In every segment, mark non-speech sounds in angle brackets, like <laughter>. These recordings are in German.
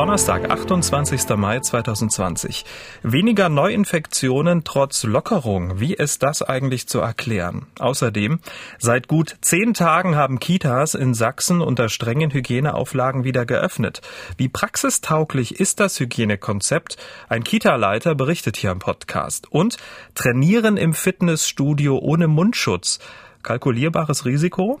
Donnerstag, 28. Mai 2020. Weniger Neuinfektionen trotz Lockerung. Wie ist das eigentlich zu erklären? Außerdem, seit gut zehn Tagen haben Kitas in Sachsen unter strengen Hygieneauflagen wieder geöffnet. Wie praxistauglich ist das Hygienekonzept? Ein Kita-Leiter berichtet hier im Podcast. Und Trainieren im Fitnessstudio ohne Mundschutz. Kalkulierbares Risiko?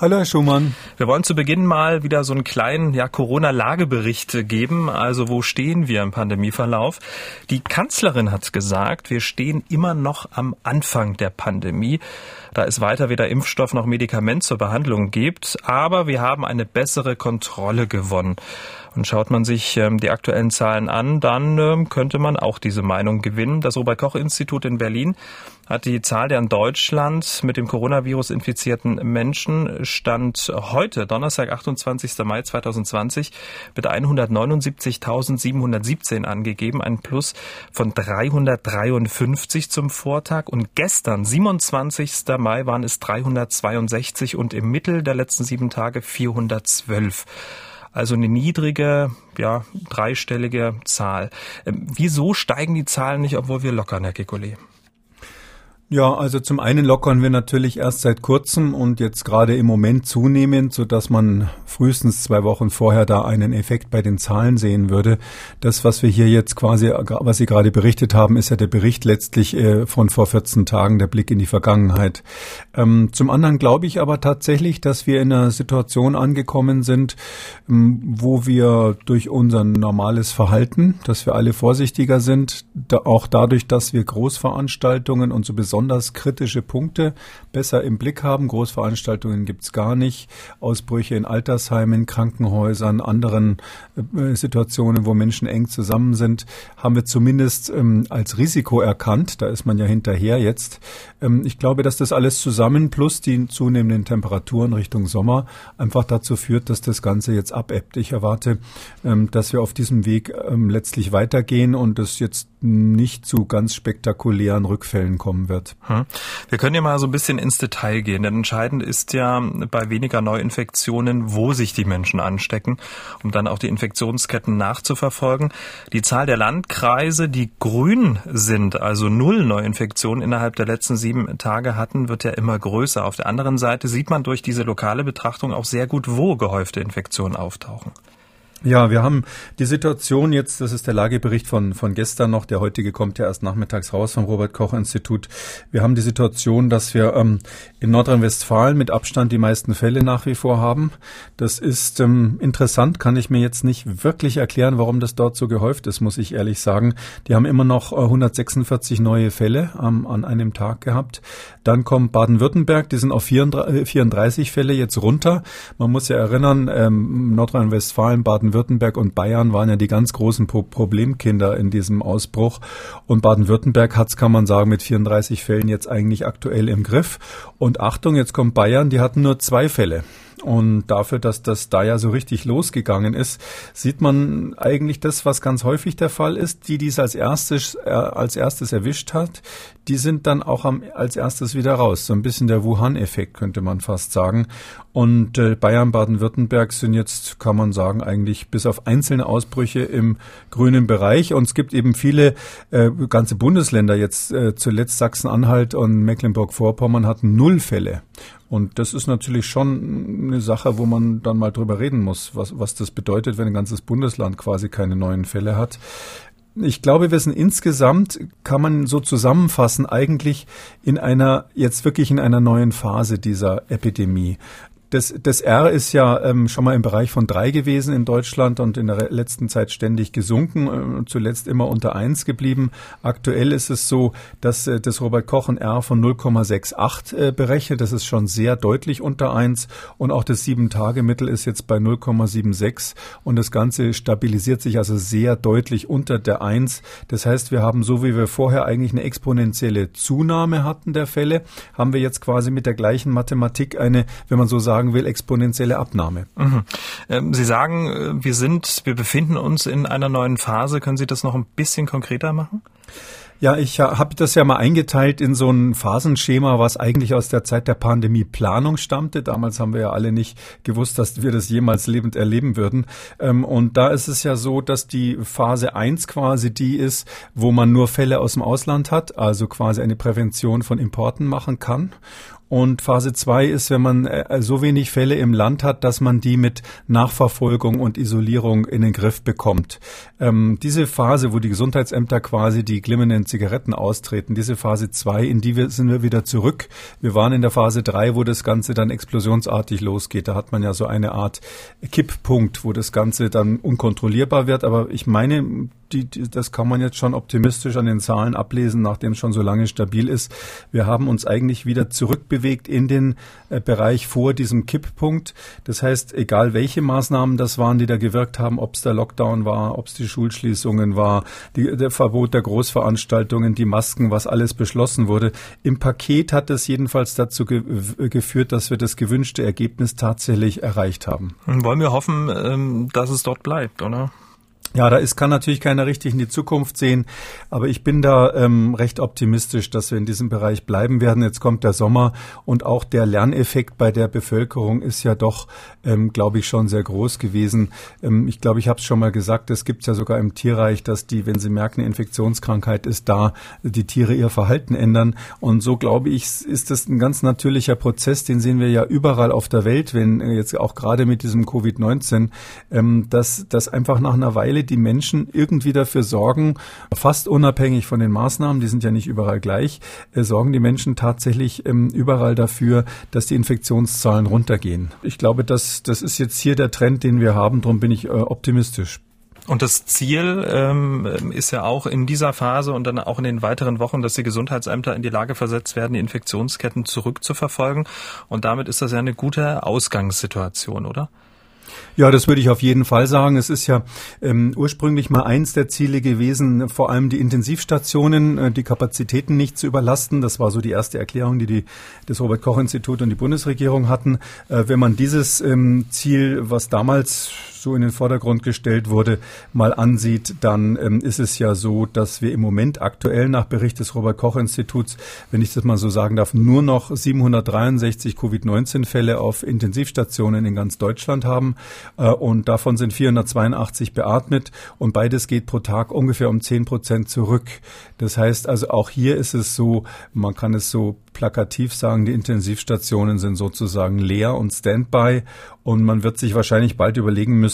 Hallo, Herr Schumann. Wir wollen zu Beginn mal wieder so einen kleinen ja, Corona-Lagebericht geben. Also wo stehen wir im Pandemieverlauf? Die Kanzlerin hat gesagt, wir stehen immer noch am Anfang der Pandemie, da es weiter weder Impfstoff noch Medikament zur Behandlung gibt. Aber wir haben eine bessere Kontrolle gewonnen. Und schaut man sich ähm, die aktuellen Zahlen an, dann ähm, könnte man auch diese Meinung gewinnen. Das Robert Koch Institut in Berlin hat die Zahl der in Deutschland mit dem Coronavirus infizierten Menschen stand heute, Donnerstag, 28. Mai 2020, mit 179.717 angegeben, ein Plus von 353 zum Vortag. Und gestern, 27. Mai, waren es 362 und im Mittel der letzten sieben Tage 412. Also eine niedrige, ja, dreistellige Zahl. Ähm, wieso steigen die Zahlen nicht, obwohl wir lockern, Herr Kekulé? Ja, also zum einen lockern wir natürlich erst seit kurzem und jetzt gerade im Moment zunehmend, so dass man frühestens zwei Wochen vorher da einen Effekt bei den Zahlen sehen würde. Das, was wir hier jetzt quasi, was Sie gerade berichtet haben, ist ja der Bericht letztlich äh, von vor 14 Tagen, der Blick in die Vergangenheit. Ähm, zum anderen glaube ich aber tatsächlich, dass wir in einer Situation angekommen sind, ähm, wo wir durch unser normales Verhalten, dass wir alle vorsichtiger sind, auch dadurch, dass wir Großveranstaltungen und so besonders besonders kritische Punkte besser im Blick haben. Großveranstaltungen gibt es gar nicht. Ausbrüche in Altersheimen, Krankenhäusern, anderen äh, Situationen, wo Menschen eng zusammen sind, haben wir zumindest ähm, als Risiko erkannt. Da ist man ja hinterher jetzt. Ähm, ich glaube, dass das alles zusammen plus die zunehmenden Temperaturen Richtung Sommer einfach dazu führt, dass das Ganze jetzt abebbt. Ich erwarte, ähm, dass wir auf diesem Weg letztlich weitergehen und es jetzt nicht zu ganz spektakulären Rückfällen kommen wird. Hm. Wir können ja mal so ein bisschen ins Detail gehen, denn entscheidend ist ja bei weniger Neuinfektionen, wo sich die Menschen anstecken, um dann auch die Infektionsketten nachzuverfolgen. Die Zahl der Landkreise, die grün sind, also null Neuinfektionen innerhalb der letzten sieben Tage hatten, wird ja immer größer. Auf der anderen Seite sieht man durch diese lokale Betrachtung auch sehr gut, wo gehäufte Infektionen auftauchen. Ja, wir haben die Situation jetzt, das ist der Lagebericht von, von gestern noch, der heutige kommt ja erst nachmittags raus vom Robert Koch Institut. Wir haben die Situation, dass wir ähm, in Nordrhein-Westfalen mit Abstand die meisten Fälle nach wie vor haben. Das ist ähm, interessant, kann ich mir jetzt nicht wirklich erklären, warum das dort so gehäuft ist, muss ich ehrlich sagen. Die haben immer noch 146 äh, neue Fälle ähm, an einem Tag gehabt. Dann kommt Baden-Württemberg, die sind auf 34, 34 Fälle jetzt runter. Man muss ja erinnern, ähm, Nordrhein-Westfalen, Baden Baden-Württemberg und Bayern waren ja die ganz großen Pro Problemkinder in diesem Ausbruch. Und Baden-Württemberg hat es, kann man sagen, mit 34 Fällen jetzt eigentlich aktuell im Griff. Und Achtung, jetzt kommt Bayern, die hatten nur zwei Fälle. Und dafür, dass das da ja so richtig losgegangen ist, sieht man eigentlich das, was ganz häufig der Fall ist. Die, die es als erstes, äh, als erstes erwischt hat, die sind dann auch am, als erstes wieder raus. So ein bisschen der Wuhan-Effekt könnte man fast sagen. Und äh, Bayern, Baden-Württemberg sind jetzt, kann man sagen, eigentlich bis auf einzelne Ausbrüche im grünen Bereich. Und es gibt eben viele äh, ganze Bundesländer jetzt, äh, zuletzt Sachsen-Anhalt und Mecklenburg-Vorpommern hatten null Fälle. Und das ist natürlich schon eine Sache, wo man dann mal drüber reden muss, was, was das bedeutet, wenn ein ganzes Bundesland quasi keine neuen Fälle hat. Ich glaube, wir sind insgesamt, kann man so zusammenfassen, eigentlich in einer, jetzt wirklich in einer neuen Phase dieser Epidemie. Das, das R ist ja ähm, schon mal im Bereich von drei gewesen in Deutschland und in der letzten Zeit ständig gesunken, äh, zuletzt immer unter eins geblieben. Aktuell ist es so, dass äh, das Robert Koch ein R von 0,68 äh, berechnet. Das ist schon sehr deutlich unter eins und auch das Sieben-Tage-Mittel ist jetzt bei 0,76 und das Ganze stabilisiert sich also sehr deutlich unter der eins. Das heißt, wir haben so wie wir vorher eigentlich eine exponentielle Zunahme hatten der Fälle, haben wir jetzt quasi mit der gleichen Mathematik eine, wenn man so sagen will, exponentielle Abnahme. Mhm. Ähm, Sie sagen, äh, wir sind, wir befinden uns in einer neuen Phase. Können Sie das noch ein bisschen konkreter machen? Ja, ich habe das ja mal eingeteilt in so ein Phasenschema, was eigentlich aus der Zeit der Pandemieplanung stammte. Damals haben wir ja alle nicht gewusst, dass wir das jemals lebend erleben würden. Ähm, und da ist es ja so, dass die Phase 1 quasi die ist, wo man nur Fälle aus dem Ausland hat, also quasi eine Prävention von Importen machen kann. Und Phase 2 ist, wenn man äh, so wenig Fälle im Land hat, dass man die mit Nachverfolgung und Isolierung in den Griff bekommt. Ähm, diese Phase, wo die Gesundheitsämter quasi die glimmenden Zigaretten austreten, diese Phase 2, in die wir, sind wir wieder zurück. Wir waren in der Phase 3, wo das Ganze dann explosionsartig losgeht. Da hat man ja so eine Art Kipppunkt, wo das Ganze dann unkontrollierbar wird. Aber ich meine, die, die, das kann man jetzt schon optimistisch an den Zahlen ablesen, nachdem es schon so lange stabil ist. Wir haben uns eigentlich wieder zurückbewegt in den äh, Bereich vor diesem Kipppunkt. Das heißt, egal welche Maßnahmen das waren, die da gewirkt haben, ob es der Lockdown war, ob es die Schulschließungen war, die, der Verbot der Großveranstaltungen, die Masken, was alles beschlossen wurde. Im Paket hat es jedenfalls dazu ge geführt, dass wir das gewünschte Ergebnis tatsächlich erreicht haben. Wollen wir hoffen, ähm, dass es dort bleibt, oder? Ja, da ist, kann natürlich keiner richtig in die Zukunft sehen, aber ich bin da ähm, recht optimistisch, dass wir in diesem Bereich bleiben werden. Jetzt kommt der Sommer und auch der Lerneffekt bei der Bevölkerung ist ja doch, ähm, glaube ich, schon sehr groß gewesen. Ähm, ich glaube, ich habe es schon mal gesagt, es gibt ja sogar im Tierreich, dass die, wenn sie merken, eine Infektionskrankheit ist da, die Tiere ihr Verhalten ändern. Und so glaube ich, ist das ein ganz natürlicher Prozess, den sehen wir ja überall auf der Welt, wenn äh, jetzt auch gerade mit diesem Covid-19, ähm, dass das einfach nach einer Weile die Menschen irgendwie dafür sorgen, fast unabhängig von den Maßnahmen, die sind ja nicht überall gleich, äh, sorgen die Menschen tatsächlich ähm, überall dafür, dass die Infektionszahlen runtergehen. Ich glaube, das, das ist jetzt hier der Trend, den wir haben. Darum bin ich äh, optimistisch. Und das Ziel ähm, ist ja auch in dieser Phase und dann auch in den weiteren Wochen, dass die Gesundheitsämter in die Lage versetzt werden, die Infektionsketten zurückzuverfolgen. Und damit ist das ja eine gute Ausgangssituation, oder? Ja, das würde ich auf jeden Fall sagen. Es ist ja ähm, ursprünglich mal eins der Ziele gewesen, vor allem die Intensivstationen, äh, die Kapazitäten nicht zu überlasten. Das war so die erste Erklärung, die, die das Robert Koch Institut und die Bundesregierung hatten. Äh, wenn man dieses ähm, Ziel, was damals so in den Vordergrund gestellt wurde, mal ansieht, dann ähm, ist es ja so, dass wir im Moment aktuell nach Bericht des Robert Koch Instituts, wenn ich das mal so sagen darf, nur noch 763 Covid-19-Fälle auf Intensivstationen in ganz Deutschland haben äh, und davon sind 482 beatmet und beides geht pro Tag ungefähr um 10 Prozent zurück. Das heißt also auch hier ist es so, man kann es so plakativ sagen, die Intensivstationen sind sozusagen leer und Standby und man wird sich wahrscheinlich bald überlegen müssen,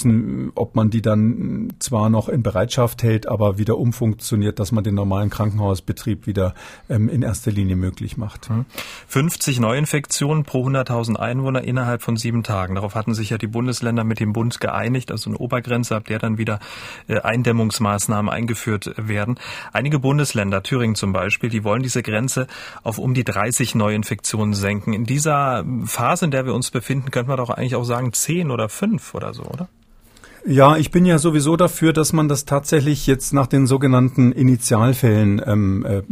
ob man die dann zwar noch in Bereitschaft hält, aber wieder umfunktioniert, dass man den normalen Krankenhausbetrieb wieder ähm, in erster Linie möglich macht. 50 hm. Neuinfektionen pro 100.000 Einwohner innerhalb von sieben Tagen. Darauf hatten sich ja die Bundesländer mit dem Bund geeinigt, also eine Obergrenze, ab der dann wieder äh, Eindämmungsmaßnahmen eingeführt werden. Einige Bundesländer, Thüringen zum Beispiel, die wollen diese Grenze auf um die 30 Neuinfektionen senken. In dieser Phase, in der wir uns befinden, könnte man doch eigentlich auch sagen, sagen zehn oder fünf oder so, oder? Ja, ich bin ja sowieso dafür, dass man das tatsächlich jetzt nach den sogenannten Initialfällen ähm, äh,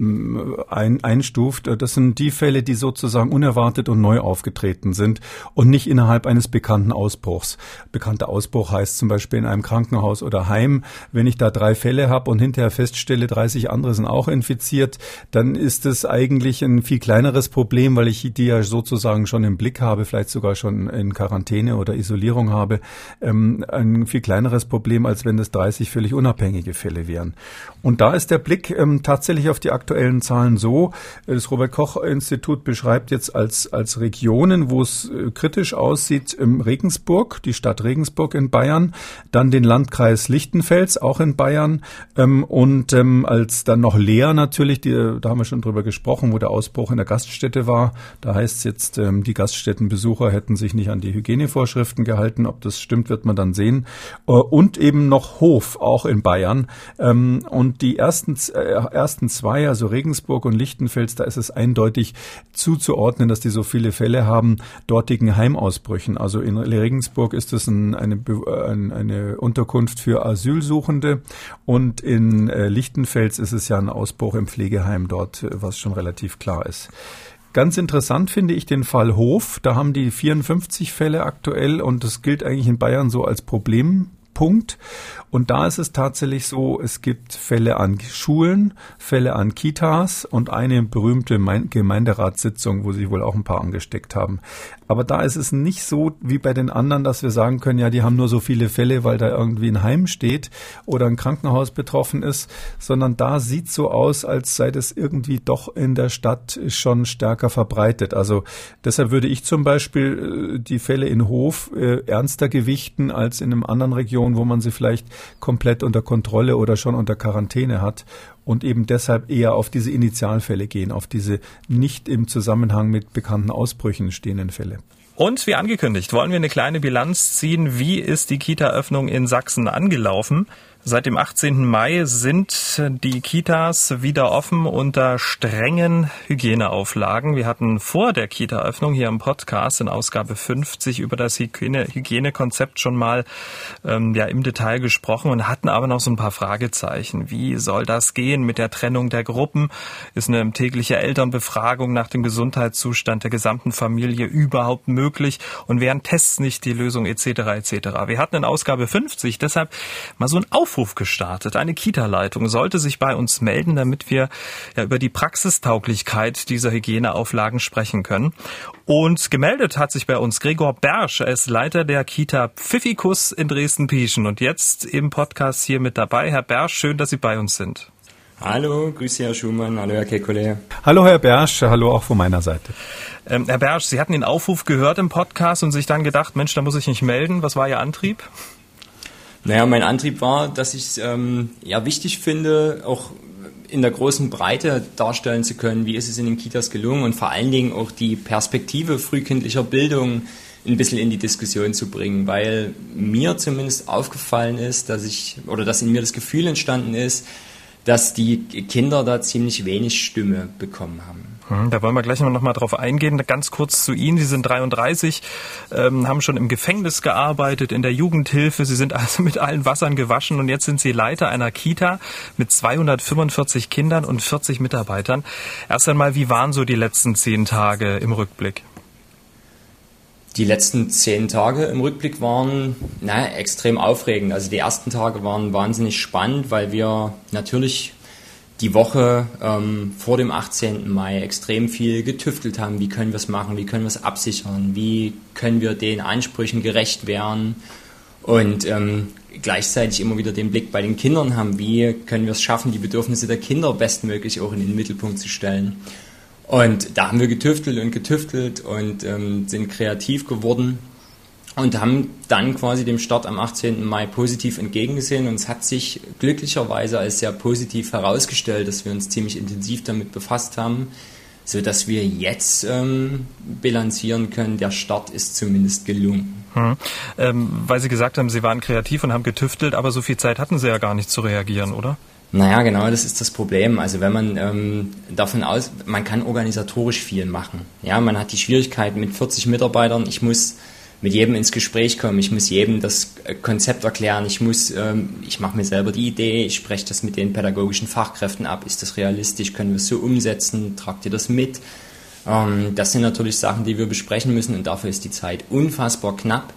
ein, einstuft. Das sind die Fälle, die sozusagen unerwartet und neu aufgetreten sind und nicht innerhalb eines bekannten Ausbruchs. Bekannter Ausbruch heißt zum Beispiel in einem Krankenhaus oder Heim, wenn ich da drei Fälle habe und hinterher feststelle, 30 andere sind auch infiziert, dann ist es eigentlich ein viel kleineres Problem, weil ich die ja sozusagen schon im Blick habe, vielleicht sogar schon in Quarantäne oder Isolierung habe. Ähm, ein viel kleineres Problem, als wenn es 30 völlig unabhängige Fälle wären. Und da ist der Blick ähm, tatsächlich auf die aktuellen Zahlen so. Das Robert Koch Institut beschreibt jetzt als, als Regionen, wo es äh, kritisch aussieht, im Regensburg, die Stadt Regensburg in Bayern, dann den Landkreis Lichtenfels, auch in Bayern, ähm, und ähm, als dann noch Leer natürlich, die, da haben wir schon drüber gesprochen, wo der Ausbruch in der Gaststätte war. Da heißt es jetzt, ähm, die Gaststättenbesucher hätten sich nicht an die Hygienevorschriften gehalten. Ob das stimmt, wird man dann sehen. Äh, und eben noch Hof, auch in Bayern. Ähm, und die ersten, äh, ersten zwei, also Regensburg und Lichtenfels, da ist es eindeutig zuzuordnen, dass die so viele Fälle haben, dortigen Heimausbrüchen. Also in Regensburg ist es ein, eine, eine Unterkunft für Asylsuchende und in äh, Lichtenfels ist es ja ein Ausbruch im Pflegeheim dort, was schon relativ klar ist. Ganz interessant finde ich den Fall Hof. Da haben die 54 Fälle aktuell und das gilt eigentlich in Bayern so als Problem Punkt. Und da ist es tatsächlich so, es gibt Fälle an Schulen, Fälle an Kitas und eine berühmte Gemeinderatssitzung, wo sich wohl auch ein paar angesteckt haben. Aber da ist es nicht so wie bei den anderen, dass wir sagen können, ja, die haben nur so viele Fälle, weil da irgendwie ein Heim steht oder ein Krankenhaus betroffen ist, sondern da sieht so aus, als sei das irgendwie doch in der Stadt schon stärker verbreitet. Also deshalb würde ich zum Beispiel äh, die Fälle in Hof äh, ernster gewichten als in einem anderen Region wo man sie vielleicht komplett unter Kontrolle oder schon unter Quarantäne hat und eben deshalb eher auf diese Initialfälle gehen, auf diese nicht im Zusammenhang mit bekannten Ausbrüchen stehenden Fälle. Und wie angekündigt, wollen wir eine kleine Bilanz ziehen. Wie ist die Kita-Öffnung in Sachsen angelaufen? Seit dem 18. Mai sind die Kitas wieder offen unter strengen Hygieneauflagen. Wir hatten vor der Kita-Öffnung hier im Podcast in Ausgabe 50 über das Hygiene Hygienekonzept schon mal ähm, ja, im Detail gesprochen und hatten aber noch so ein paar Fragezeichen. Wie soll das gehen mit der Trennung der Gruppen? Ist eine tägliche Elternbefragung nach dem Gesundheitszustand der gesamten Familie überhaupt möglich? Und wären Tests nicht die Lösung etc. etc. Wir hatten in Ausgabe 50 deshalb mal so ein Auf Aufruf gestartet. Eine Kita-Leitung sollte sich bei uns melden, damit wir ja, über die Praxistauglichkeit dieser Hygieneauflagen sprechen können. Und gemeldet hat sich bei uns Gregor Bersch. Er ist Leiter der Kita Pfiffikus in Dresden-Pieschen und jetzt im Podcast hier mit dabei. Herr Bersch, schön, dass Sie bei uns sind. Hallo, grüße Herr Schumann, hallo Herr Kekole. Hallo Herr Bersch, hallo auch von meiner Seite. Ähm, Herr Bersch, Sie hatten den Aufruf gehört im Podcast und sich dann gedacht, Mensch, da muss ich mich melden. Was war Ihr Antrieb? Naja, mein Antrieb war, dass ich es ähm, ja wichtig finde, auch in der großen Breite darstellen zu können, wie ist es in den Kitas gelungen und vor allen Dingen auch die Perspektive frühkindlicher Bildung ein bisschen in die Diskussion zu bringen, weil mir zumindest aufgefallen ist, dass ich oder dass in mir das Gefühl entstanden ist, dass die Kinder da ziemlich wenig Stimme bekommen haben. Hm, da wollen wir gleich noch mal drauf eingehen. Ganz kurz zu Ihnen. Sie sind 33, ähm, haben schon im Gefängnis gearbeitet, in der Jugendhilfe. Sie sind also mit allen Wassern gewaschen und jetzt sind Sie Leiter einer Kita mit 245 Kindern und 40 Mitarbeitern. Erst einmal, wie waren so die letzten zehn Tage im Rückblick? Die letzten zehn Tage im Rückblick waren na, extrem aufregend. Also die ersten Tage waren wahnsinnig spannend, weil wir natürlich die Woche ähm, vor dem 18. Mai extrem viel getüftelt haben. Wie können wir es machen? Wie können wir es absichern? Wie können wir den Ansprüchen gerecht werden? Und ähm, gleichzeitig immer wieder den Blick bei den Kindern haben. Wie können wir es schaffen, die Bedürfnisse der Kinder bestmöglich auch in den Mittelpunkt zu stellen? Und da haben wir getüftelt und getüftelt und ähm, sind kreativ geworden und haben dann quasi dem Start am 18. Mai positiv entgegengesehen und es hat sich glücklicherweise als sehr positiv herausgestellt, dass wir uns ziemlich intensiv damit befasst haben, so dass wir jetzt ähm, bilanzieren können, der Start ist zumindest gelungen. Hm. Ähm, weil Sie gesagt haben, Sie waren kreativ und haben getüftelt, aber so viel Zeit hatten Sie ja gar nicht zu reagieren, oder? Naja, genau, das ist das Problem. Also wenn man ähm, davon aus, man kann organisatorisch viel machen. Ja, man hat die Schwierigkeit mit 40 Mitarbeitern, ich muss mit jedem ins Gespräch kommen, ich muss jedem das äh, Konzept erklären, ich muss, ähm, ich mache mir selber die Idee, ich spreche das mit den pädagogischen Fachkräften ab, ist das realistisch, können wir es so umsetzen, tragt ihr das mit? Ähm, das sind natürlich Sachen, die wir besprechen müssen und dafür ist die Zeit unfassbar knapp.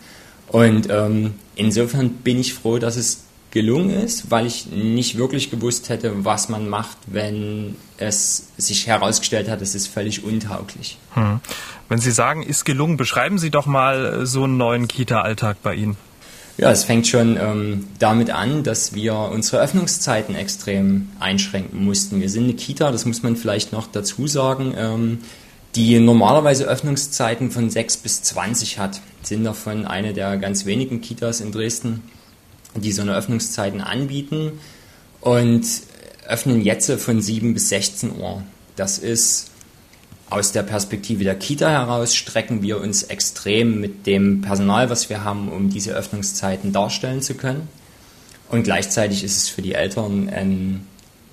Und ähm, insofern bin ich froh, dass es gelungen ist, weil ich nicht wirklich gewusst hätte, was man macht, wenn es sich herausgestellt hat, es ist völlig untauglich. Hm. Wenn Sie sagen, ist gelungen, beschreiben Sie doch mal so einen neuen Kita-Alltag bei Ihnen. Ja, es fängt schon ähm, damit an, dass wir unsere Öffnungszeiten extrem einschränken mussten. Wir sind eine Kita, das muss man vielleicht noch dazu sagen, ähm, die normalerweise Öffnungszeiten von 6 bis 20 hat. Sind davon eine der ganz wenigen Kitas in Dresden, die so eine Öffnungszeiten anbieten und öffnen jetzt von 7 bis 16 Uhr. Das ist aus der Perspektive der Kita heraus strecken wir uns extrem mit dem Personal, was wir haben, um diese Öffnungszeiten darstellen zu können. Und gleichzeitig ist es für die Eltern ein,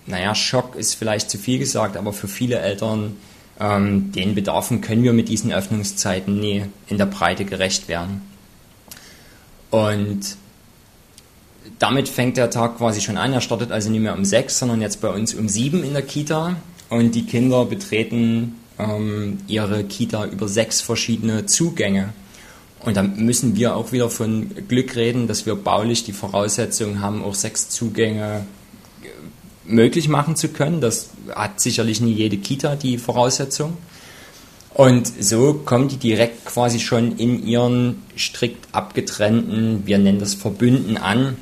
naja, Schock ist vielleicht zu viel gesagt, aber für viele Eltern, ähm, den Bedarfen können wir mit diesen Öffnungszeiten nie in der Breite gerecht werden. Und damit fängt der Tag quasi schon an. Er startet also nicht mehr um sechs, sondern jetzt bei uns um sieben in der Kita. Und die Kinder betreten ähm, ihre Kita über sechs verschiedene Zugänge. Und dann müssen wir auch wieder von Glück reden, dass wir baulich die Voraussetzungen haben, auch sechs Zugänge äh, möglich machen zu können. Das hat sicherlich nie jede Kita die Voraussetzung. Und so kommen die direkt quasi schon in ihren strikt abgetrennten, wir nennen das Verbünden an,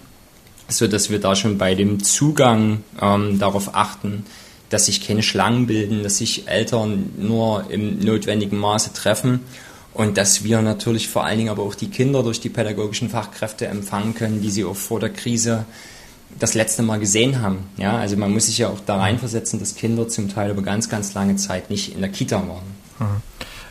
so dass wir da schon bei dem Zugang ähm, darauf achten, dass sich keine Schlangen bilden, dass sich Eltern nur im notwendigen Maße treffen und dass wir natürlich vor allen Dingen aber auch die Kinder durch die pädagogischen Fachkräfte empfangen können, die sie auch vor der Krise das letzte Mal gesehen haben. Ja, also man muss sich ja auch da reinversetzen, dass Kinder zum Teil über ganz, ganz lange Zeit nicht in der Kita waren. Mhm.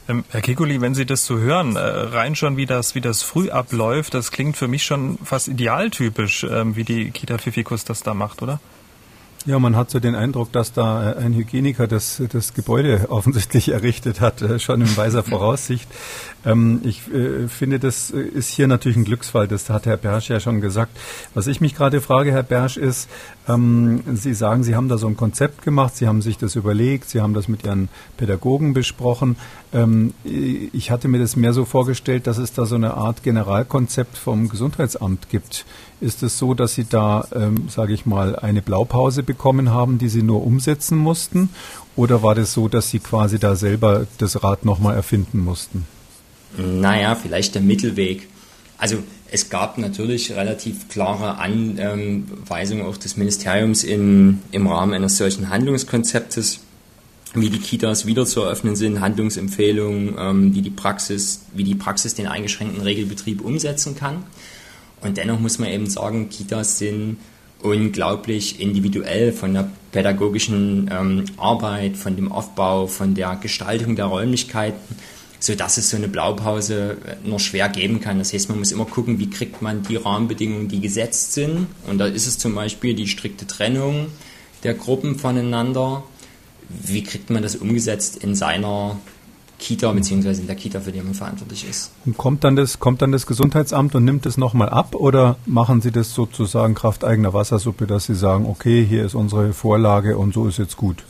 Ähm, Herr Kikuli, wenn Sie das so hören, äh, rein schon wie das, wie das früh abläuft, das klingt für mich schon fast idealtypisch, ähm, wie die Kita Fifikus das da macht, oder? Ja, man hat so den Eindruck, dass da äh, ein Hygieniker das, das Gebäude <laughs> offensichtlich errichtet hat, äh, schon in weiser Voraussicht. Ähm, ich äh, finde, das ist hier natürlich ein Glücksfall, das hat Herr Bersch ja schon gesagt. Was ich mich gerade frage, Herr Bersch, ist, ähm, Sie sagen, Sie haben da so ein Konzept gemacht, Sie haben sich das überlegt, Sie haben das mit Ihren Pädagogen besprochen. Ähm, ich hatte mir das mehr so vorgestellt, dass es da so eine Art Generalkonzept vom Gesundheitsamt gibt. Ist es so, dass Sie da, ähm, sage ich mal, eine Blaupause bekommen haben, die Sie nur umsetzen mussten? Oder war das so, dass Sie quasi da selber das Rad nochmal erfinden mussten? Naja, vielleicht der Mittelweg. Also es gab natürlich relativ klare Anweisungen auch des Ministeriums in, im Rahmen eines solchen Handlungskonzeptes, wie die Kitas wieder zu eröffnen sind, Handlungsempfehlungen, ähm, wie die Praxis, wie die Praxis den eingeschränkten Regelbetrieb umsetzen kann. Und dennoch muss man eben sagen, Kitas sind unglaublich individuell von der pädagogischen ähm, Arbeit, von dem Aufbau, von der Gestaltung der Räumlichkeiten, so dass es so eine Blaupause äh, nur schwer geben kann. Das heißt, man muss immer gucken, wie kriegt man die Rahmenbedingungen, die gesetzt sind. Und da ist es zum Beispiel die strikte Trennung der Gruppen voneinander. Wie kriegt man das umgesetzt in seiner Kita beziehungsweise in der Kita, für die man verantwortlich ist. Und kommt dann das, kommt dann das Gesundheitsamt und nimmt es nochmal ab oder machen Sie das sozusagen Kraft eigener Wassersuppe, dass Sie sagen, okay, hier ist unsere Vorlage und so ist jetzt gut?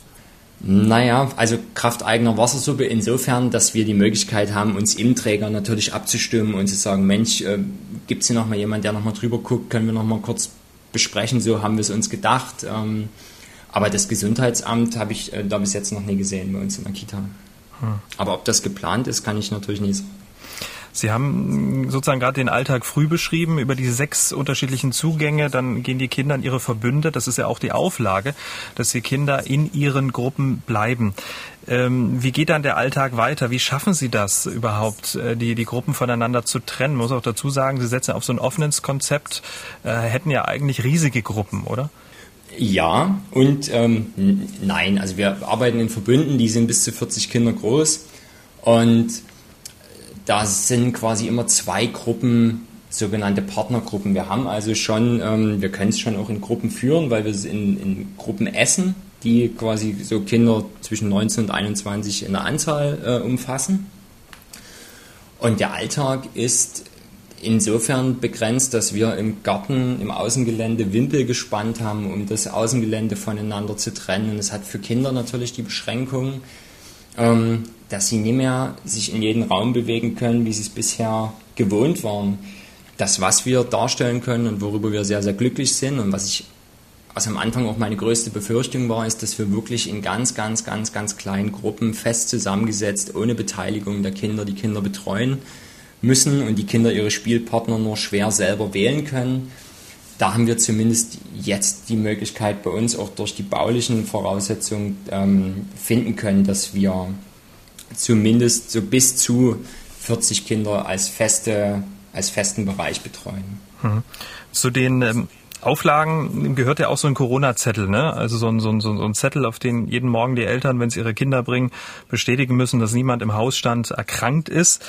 Naja, also Kraft eigener Wassersuppe insofern, dass wir die Möglichkeit haben, uns im Träger natürlich abzustimmen und zu sagen, Mensch, äh, gibt es hier nochmal jemand, der nochmal drüber guckt, können wir nochmal kurz besprechen, so haben wir es uns gedacht. Ähm, aber das Gesundheitsamt habe ich äh, da bis jetzt noch nie gesehen bei uns in der Kita. Hm. Aber ob das geplant ist, kann ich natürlich nie sagen. Sie haben sozusagen gerade den Alltag früh beschrieben, über diese sechs unterschiedlichen Zugänge, dann gehen die Kinder in ihre Verbünde, das ist ja auch die Auflage, dass die Kinder in ihren Gruppen bleiben. Ähm, wie geht dann der Alltag weiter? Wie schaffen Sie das überhaupt, äh, die, die Gruppen voneinander zu trennen? Man muss auch dazu sagen, Sie setzen auf so ein offenes Konzept, äh, hätten ja eigentlich riesige Gruppen, oder? Ja und ähm, nein. Also wir arbeiten in Verbünden, die sind bis zu 40 Kinder groß und da sind quasi immer zwei Gruppen, sogenannte Partnergruppen. Wir haben also schon, ähm, wir können es schon auch in Gruppen führen, weil wir es in, in Gruppen essen, die quasi so Kinder zwischen 19 und 21 in der Anzahl äh, umfassen. Und der Alltag ist insofern begrenzt, dass wir im Garten, im Außengelände Wimpel gespannt haben, um das Außengelände voneinander zu trennen. Es hat für Kinder natürlich die Beschränkung, ähm, dass sie nicht mehr sich in jeden Raum bewegen können, wie sie es bisher gewohnt waren. Das, was wir darstellen können und worüber wir sehr, sehr glücklich sind und was ich also am Anfang auch meine größte Befürchtung war, ist, dass wir wirklich in ganz, ganz, ganz, ganz kleinen Gruppen fest zusammengesetzt, ohne Beteiligung der Kinder, die Kinder betreuen müssen und die Kinder ihre Spielpartner nur schwer selber wählen können. Da haben wir zumindest jetzt die Möglichkeit bei uns auch durch die baulichen Voraussetzungen ähm, finden können, dass wir zumindest so bis zu 40 Kinder als, feste, als festen Bereich betreuen. Mhm. Zu den ähm, Auflagen gehört ja auch so ein Corona-Zettel, ne? Also so ein, so, ein, so ein Zettel, auf den jeden Morgen die Eltern, wenn sie ihre Kinder bringen, bestätigen müssen, dass niemand im Hausstand erkrankt ist.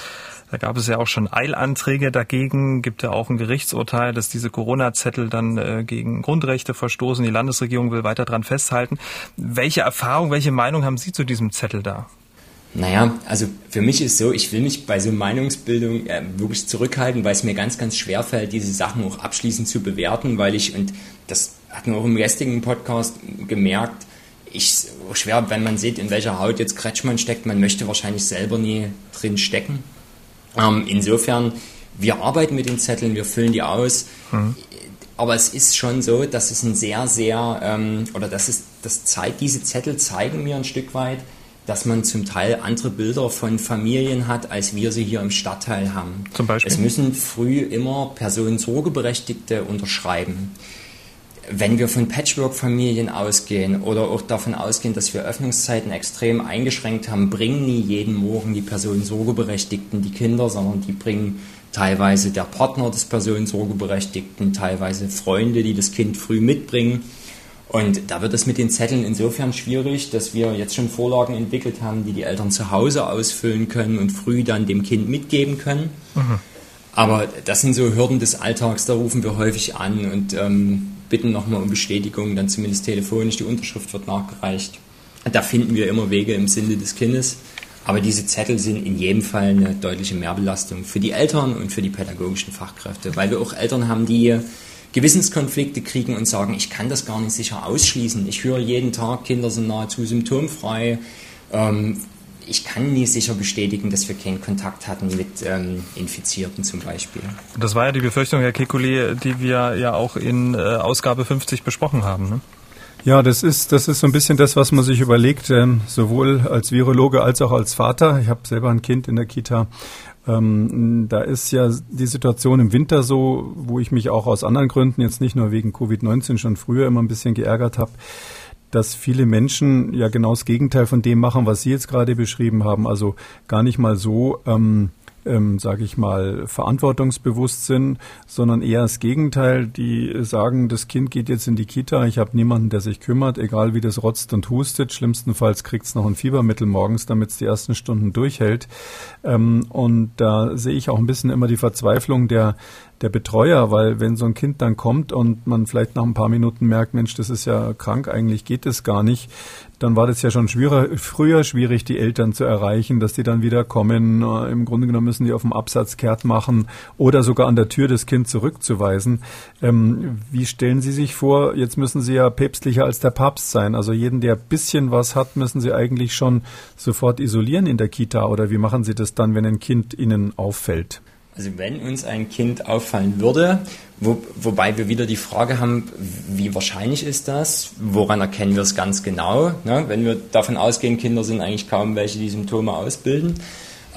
Da gab es ja auch schon Eilanträge dagegen, gibt ja auch ein Gerichtsurteil, dass diese Corona-Zettel dann äh, gegen Grundrechte verstoßen. Die Landesregierung will weiter dran festhalten. Welche Erfahrung, welche Meinung haben Sie zu diesem Zettel da? Naja, also für mich ist so, ich will mich bei so Meinungsbildung äh, wirklich zurückhalten, weil es mir ganz, ganz schwer fällt, diese Sachen auch abschließend zu bewerten, weil ich, und das hatten wir auch im gestrigen Podcast gemerkt, ich schwer, wenn man sieht, in welcher Haut jetzt Kretschmann steckt, man möchte wahrscheinlich selber nie drin stecken. Ähm, insofern, wir arbeiten mit den Zetteln, wir füllen die aus. Mhm. Aber es ist schon so, dass es ein sehr, sehr, ähm, oder das ist, das zeigt, diese Zettel zeigen mir ein Stück weit, dass man zum Teil andere Bilder von Familien hat, als wir sie hier im Stadtteil haben. Zum Beispiel? Es müssen früh immer Personensorgeberechtigte unterschreiben. Wenn wir von Patchwork-Familien ausgehen oder auch davon ausgehen, dass wir Öffnungszeiten extrem eingeschränkt haben, bringen nie jeden Morgen die Personensorgeberechtigten die Kinder, sondern die bringen teilweise der Partner des Personensorgeberechtigten, teilweise Freunde, die das Kind früh mitbringen. Und da wird es mit den Zetteln insofern schwierig, dass wir jetzt schon Vorlagen entwickelt haben, die die Eltern zu Hause ausfüllen können und früh dann dem Kind mitgeben können. Mhm. Aber das sind so Hürden des Alltags, da rufen wir häufig an und ähm, bitten nochmal um Bestätigung, dann zumindest telefonisch, die Unterschrift wird nachgereicht. Da finden wir immer Wege im Sinne des Kindes. Aber diese Zettel sind in jedem Fall eine deutliche Mehrbelastung für die Eltern und für die pädagogischen Fachkräfte, weil wir auch Eltern haben, die Gewissenskonflikte kriegen und sagen, ich kann das gar nicht sicher ausschließen. Ich höre jeden Tag, Kinder sind nahezu symptomfrei. Ähm, ich kann nie sicher bestätigen, dass wir keinen Kontakt hatten mit ähm, Infizierten zum Beispiel. Das war ja die Befürchtung, Herr Kekulé, die wir ja auch in äh, Ausgabe 50 besprochen haben. Ne? Ja, das ist, das ist so ein bisschen das, was man sich überlegt, ähm, sowohl als Virologe als auch als Vater. Ich habe selber ein Kind in der Kita ähm, da ist ja die Situation im Winter so, wo ich mich auch aus anderen Gründen, jetzt nicht nur wegen Covid-19 schon früher immer ein bisschen geärgert habe, dass viele Menschen ja genau das Gegenteil von dem machen, was Sie jetzt gerade beschrieben haben. Also gar nicht mal so ähm, ähm, sage ich mal, verantwortungsbewusst sind, sondern eher das Gegenteil. Die sagen, das Kind geht jetzt in die Kita, ich habe niemanden, der sich kümmert, egal wie das rotzt und hustet. Schlimmstenfalls kriegt es noch ein Fiebermittel morgens, damit es die ersten Stunden durchhält. Ähm, und da sehe ich auch ein bisschen immer die Verzweiflung der der Betreuer, weil wenn so ein Kind dann kommt und man vielleicht nach ein paar Minuten merkt, Mensch, das ist ja krank, eigentlich geht es gar nicht, dann war das ja schon schwieriger, früher schwierig, die Eltern zu erreichen, dass die dann wieder kommen. Äh, Im Grunde genommen müssen die auf dem Absatz kehrt machen oder sogar an der Tür das Kind zurückzuweisen. Ähm, wie stellen Sie sich vor, jetzt müssen Sie ja päpstlicher als der Papst sein. Also jeden, der bisschen was hat, müssen Sie eigentlich schon sofort isolieren in der Kita oder wie machen Sie das dann, wenn ein Kind Ihnen auffällt? Also wenn uns ein Kind auffallen würde, wo, wobei wir wieder die Frage haben, wie wahrscheinlich ist das? Woran erkennen wir es ganz genau? Ne? Wenn wir davon ausgehen, Kinder sind eigentlich kaum welche, die Symptome ausbilden.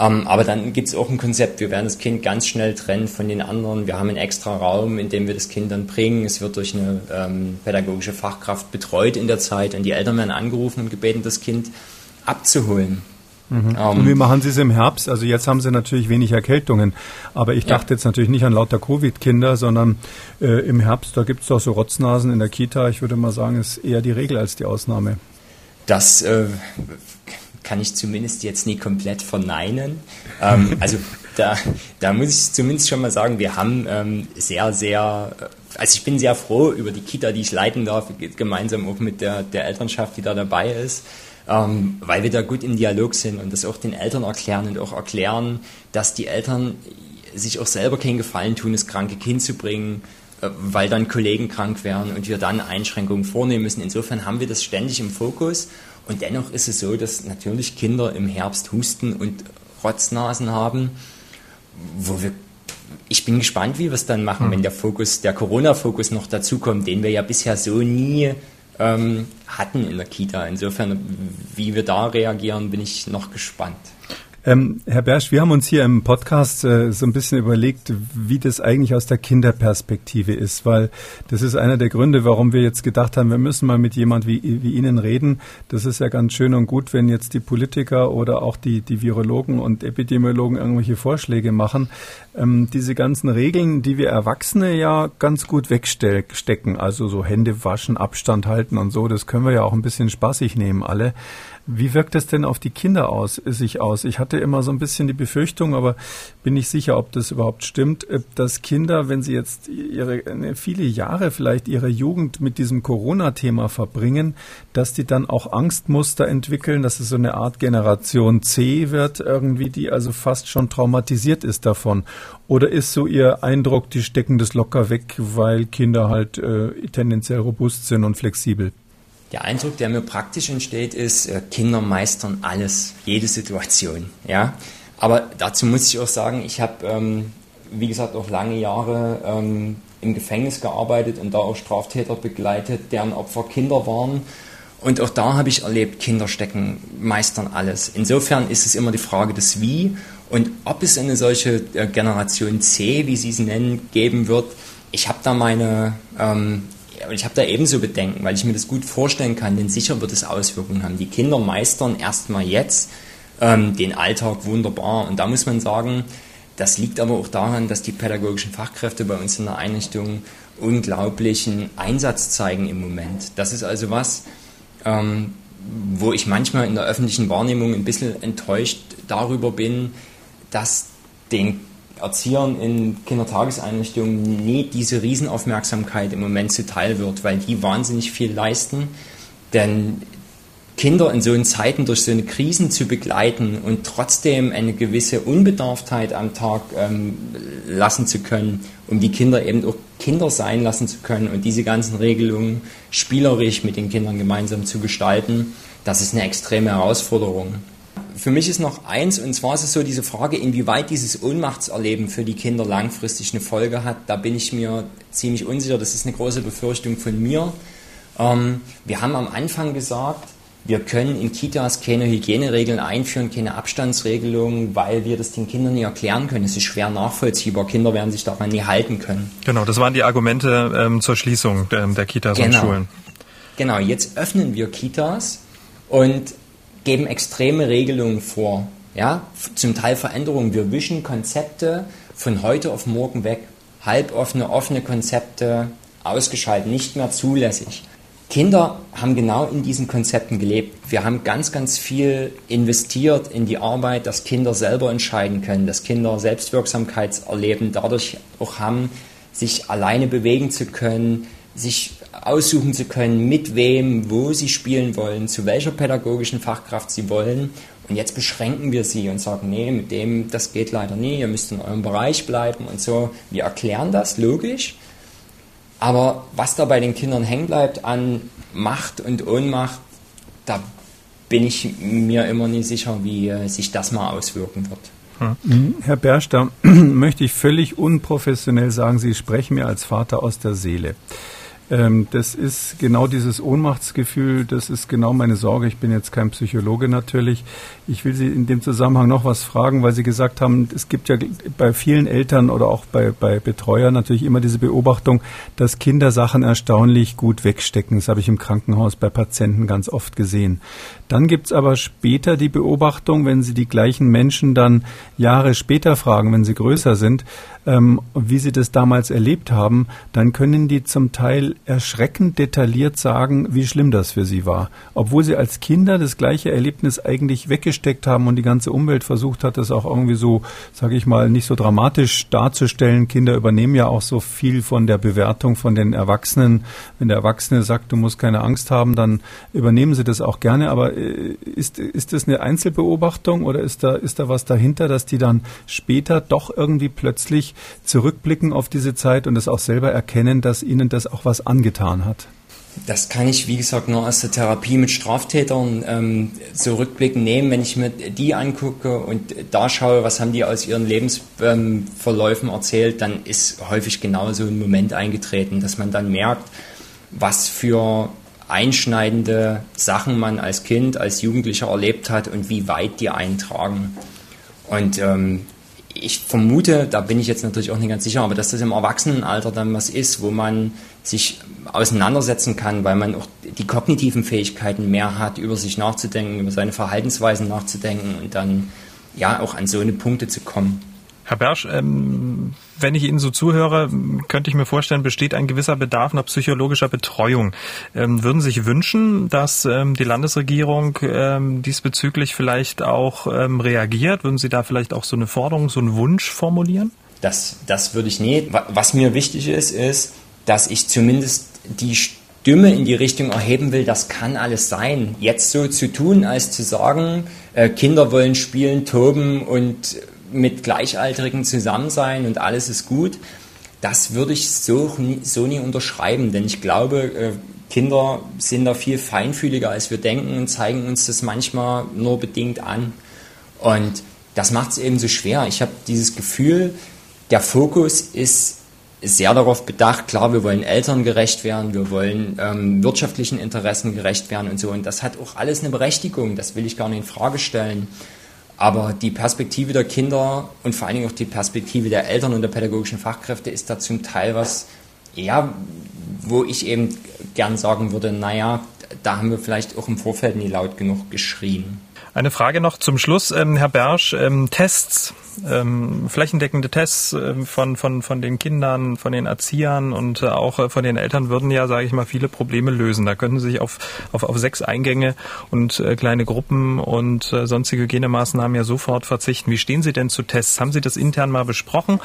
Ähm, aber dann gibt es auch ein Konzept, wir werden das Kind ganz schnell trennen von den anderen. Wir haben einen extra Raum, in dem wir das Kind dann bringen. Es wird durch eine ähm, pädagogische Fachkraft betreut in der Zeit und die Eltern werden angerufen und gebeten, das Kind abzuholen. Mhm. Um, und wie machen Sie es im Herbst? Also jetzt haben Sie natürlich wenig Erkältungen, aber ich dachte jetzt natürlich nicht an lauter Covid-Kinder, sondern äh, im Herbst, da gibt es doch so Rotznasen in der Kita. Ich würde mal sagen, ist eher die Regel als die Ausnahme. Das äh, kann ich zumindest jetzt nie komplett verneinen. ähm, <laughs> also da, da muss ich zumindest schon mal sagen, wir haben ähm, sehr, sehr, also ich bin sehr froh über die Kita, die ich leiten darf, gemeinsam auch mit der, der Elternschaft, die da dabei ist ähm, weil wir da gut im Dialog sind und das auch den Eltern erklären und auch erklären, dass die Eltern sich auch selber keinen Gefallen tun, das kranke Kind zu bringen, äh, weil dann Kollegen krank werden und wir dann Einschränkungen vornehmen müssen. Insofern haben wir das ständig im Fokus und dennoch ist es so, dass natürlich Kinder im Herbst Husten und Rotznasen haben, wo wir ich bin gespannt, wie wir es dann machen, hm. wenn der Fokus, der Corona-Fokus noch dazukommt, den wir ja bisher so nie ähm, hatten in der Kita. Insofern, wie wir da reagieren, bin ich noch gespannt. Ähm, Herr Bersch, wir haben uns hier im Podcast äh, so ein bisschen überlegt, wie das eigentlich aus der Kinderperspektive ist, weil das ist einer der Gründe, warum wir jetzt gedacht haben, wir müssen mal mit jemand wie, wie Ihnen reden. Das ist ja ganz schön und gut, wenn jetzt die Politiker oder auch die, die Virologen und Epidemiologen irgendwelche Vorschläge machen. Ähm, diese ganzen Regeln, die wir Erwachsene ja ganz gut wegstecken, also so Hände waschen, Abstand halten und so, das können wir ja auch ein bisschen spaßig nehmen alle. Wie wirkt es denn auf die Kinder aus, sich aus? Ich hatte immer so ein bisschen die Befürchtung, aber bin nicht sicher, ob das überhaupt stimmt, äh, dass Kinder, wenn sie jetzt ihre ne, viele Jahre vielleicht ihre Jugend mit diesem Corona-Thema verbringen, dass die dann auch Angstmuster entwickeln, dass es so eine Art Generation C wird, irgendwie, die also fast schon traumatisiert ist davon. Oder ist so Ihr Eindruck, die stecken das locker weg, weil Kinder halt äh, tendenziell robust sind und flexibel? Der Eindruck, der mir praktisch entsteht, ist, äh, Kinder meistern alles, jede Situation. Ja? Aber dazu muss ich auch sagen, ich habe, ähm, wie gesagt, auch lange Jahre ähm, im Gefängnis gearbeitet und da auch Straftäter begleitet, deren Opfer Kinder waren. Und auch da habe ich erlebt, Kinder stecken, meistern alles. Insofern ist es immer die Frage des Wie und ob es eine solche äh, Generation C, wie Sie es nennen, geben wird. Ich habe da meine ähm, und ich habe da ebenso Bedenken, weil ich mir das gut vorstellen kann, denn sicher wird es Auswirkungen haben. Die Kinder meistern erstmal jetzt ähm, den Alltag wunderbar. Und da muss man sagen, das liegt aber auch daran, dass die pädagogischen Fachkräfte bei uns in der Einrichtung unglaublichen Einsatz zeigen im Moment. Das ist also was, ähm, wo ich manchmal in der öffentlichen Wahrnehmung ein bisschen enttäuscht darüber bin, dass den Erziehern in Kindertageseinrichtungen nie diese Riesenaufmerksamkeit im Moment zuteil wird, weil die wahnsinnig viel leisten. Denn Kinder in so Zeiten durch so eine Krisen zu begleiten und trotzdem eine gewisse Unbedarftheit am Tag ähm, lassen zu können, um die Kinder eben auch Kinder sein lassen zu können und diese ganzen Regelungen spielerisch mit den Kindern gemeinsam zu gestalten, das ist eine extreme Herausforderung für mich ist noch eins, und zwar ist es so diese Frage, inwieweit dieses Ohnmachtserleben für die Kinder langfristig eine Folge hat. Da bin ich mir ziemlich unsicher. Das ist eine große Befürchtung von mir. Ähm, wir haben am Anfang gesagt, wir können in Kitas keine Hygieneregeln einführen, keine Abstandsregelungen, weil wir das den Kindern nicht erklären können. Es ist schwer nachvollziehbar. Kinder werden sich daran nie halten können. Genau, das waren die Argumente ähm, zur Schließung der, der Kitas genau. und Schulen. Genau, jetzt öffnen wir Kitas und geben extreme Regelungen vor. Ja, zum Teil Veränderungen. Wir wischen Konzepte von heute auf morgen weg. Halboffene, offene Konzepte ausgeschaltet, nicht mehr zulässig. Kinder haben genau in diesen Konzepten gelebt. Wir haben ganz, ganz viel investiert in die Arbeit, dass Kinder selber entscheiden können, dass Kinder Selbstwirksamkeitserleben dadurch auch haben, sich alleine bewegen zu können, sich aussuchen zu können, mit wem, wo sie spielen wollen, zu welcher pädagogischen Fachkraft sie wollen. Und jetzt beschränken wir sie und sagen, nee, mit dem, das geht leider nie, ihr müsst in eurem Bereich bleiben und so. Wir erklären das logisch. Aber was da bei den Kindern hängen bleibt an Macht und Ohnmacht, da bin ich mir immer nicht sicher, wie äh, sich das mal auswirken wird. Hm. Herr Bersch, da <clears throat> möchte ich völlig unprofessionell sagen, Sie sprechen mir als Vater aus der Seele. Ähm, das ist genau dieses Ohnmachtsgefühl, das ist genau meine Sorge. Ich bin jetzt kein Psychologe natürlich. Ich will Sie in dem Zusammenhang noch was fragen, weil Sie gesagt haben, es gibt ja bei vielen Eltern oder auch bei, bei Betreuern natürlich immer diese Beobachtung, dass Kinder Sachen erstaunlich gut wegstecken. Das habe ich im Krankenhaus bei Patienten ganz oft gesehen. Dann gibt's aber später die Beobachtung, wenn Sie die gleichen Menschen dann Jahre später fragen, wenn sie größer sind, ähm, wie sie das damals erlebt haben, dann können die zum Teil erschreckend detailliert sagen, wie schlimm das für sie war. Obwohl sie als Kinder das gleiche Erlebnis eigentlich weggesteckt haben und die ganze Umwelt versucht hat, das auch irgendwie so, sage ich mal, nicht so dramatisch darzustellen. Kinder übernehmen ja auch so viel von der Bewertung von den Erwachsenen. Wenn der Erwachsene sagt, du musst keine Angst haben, dann übernehmen sie das auch gerne. Aber äh, ist, ist das eine Einzelbeobachtung oder ist da, ist da was dahinter, dass die dann später doch irgendwie plötzlich zurückblicken auf diese Zeit und es auch selber erkennen, dass ihnen das auch was angetan hat? Das kann ich, wie gesagt, nur aus der Therapie mit Straftätern ähm, so nehmen, wenn ich mir die angucke und da schaue, was haben die aus ihren Lebensverläufen ähm, erzählt, dann ist häufig genau so ein Moment eingetreten, dass man dann merkt, was für einschneidende Sachen man als Kind, als Jugendlicher erlebt hat und wie weit die eintragen. Und ähm, ich vermute, da bin ich jetzt natürlich auch nicht ganz sicher, aber dass das im Erwachsenenalter dann was ist, wo man sich auseinandersetzen kann, weil man auch die kognitiven Fähigkeiten mehr hat, über sich nachzudenken, über seine Verhaltensweisen nachzudenken und dann ja auch an so eine Punkte zu kommen. Herr Bersch, ähm, wenn ich Ihnen so zuhöre, könnte ich mir vorstellen, besteht ein gewisser Bedarf nach psychologischer Betreuung. Ähm, würden Sie sich wünschen, dass ähm, die Landesregierung ähm, diesbezüglich vielleicht auch ähm, reagiert? Würden Sie da vielleicht auch so eine Forderung, so einen Wunsch formulieren? Das, das würde ich nicht. Was mir wichtig ist, ist, dass ich zumindest die Stimme in die Richtung erheben will, das kann alles sein. Jetzt so zu tun, als zu sagen, äh, Kinder wollen spielen, toben und mit Gleichaltrigen zusammen sein und alles ist gut, das würde ich so, so nie unterschreiben, denn ich glaube, äh, Kinder sind da viel feinfühliger, als wir denken und zeigen uns das manchmal nur bedingt an. Und das macht es eben so schwer. Ich habe dieses Gefühl, der Fokus ist sehr darauf bedacht, klar, wir wollen Eltern gerecht werden, wir wollen ähm, wirtschaftlichen Interessen gerecht werden und so. Und das hat auch alles eine Berechtigung, das will ich gar nicht in Frage stellen. Aber die Perspektive der Kinder und vor allen Dingen auch die Perspektive der Eltern und der pädagogischen Fachkräfte ist da zum Teil was, ja, wo ich eben gern sagen würde, naja, da haben wir vielleicht auch im Vorfeld nie laut genug geschrien. Eine Frage noch zum Schluss, ähm, Herr Bersch. Ähm, Tests, ähm, flächendeckende Tests ähm, von, von, von den Kindern, von den Erziehern und äh, auch äh, von den Eltern würden ja, sage ich mal, viele Probleme lösen. Da könnten Sie sich auf, auf, auf sechs Eingänge und äh, kleine Gruppen und äh, sonstige Hygienemaßnahmen ja sofort verzichten. Wie stehen Sie denn zu Tests? Haben Sie das intern mal besprochen?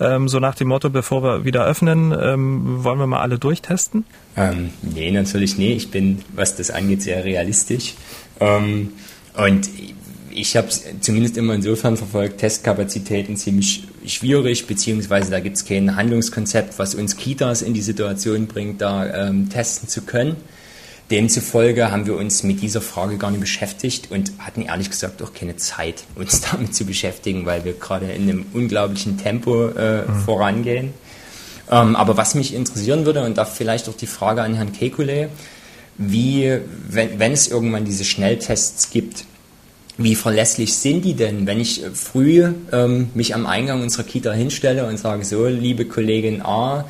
Ähm, so nach dem Motto, bevor wir wieder öffnen, ähm, wollen wir mal alle durchtesten? Ähm, nee, natürlich nee. Ich bin, was das angeht, sehr realistisch. Ähm, und ich habe es zumindest immer insofern verfolgt, Testkapazitäten ziemlich schwierig, beziehungsweise da gibt es kein Handlungskonzept, was uns Kitas in die Situation bringt, da ähm, testen zu können. Demzufolge haben wir uns mit dieser Frage gar nicht beschäftigt und hatten ehrlich gesagt auch keine Zeit, uns <laughs> damit zu beschäftigen, weil wir gerade in einem unglaublichen Tempo äh, mhm. vorangehen. Ähm, aber was mich interessieren würde, und da vielleicht auch die Frage an Herrn Kekulé, wie, wenn, es irgendwann diese Schnelltests gibt, wie verlässlich sind die denn, wenn ich früh ähm, mich am Eingang unserer Kita hinstelle und sage, so, liebe Kollegin A,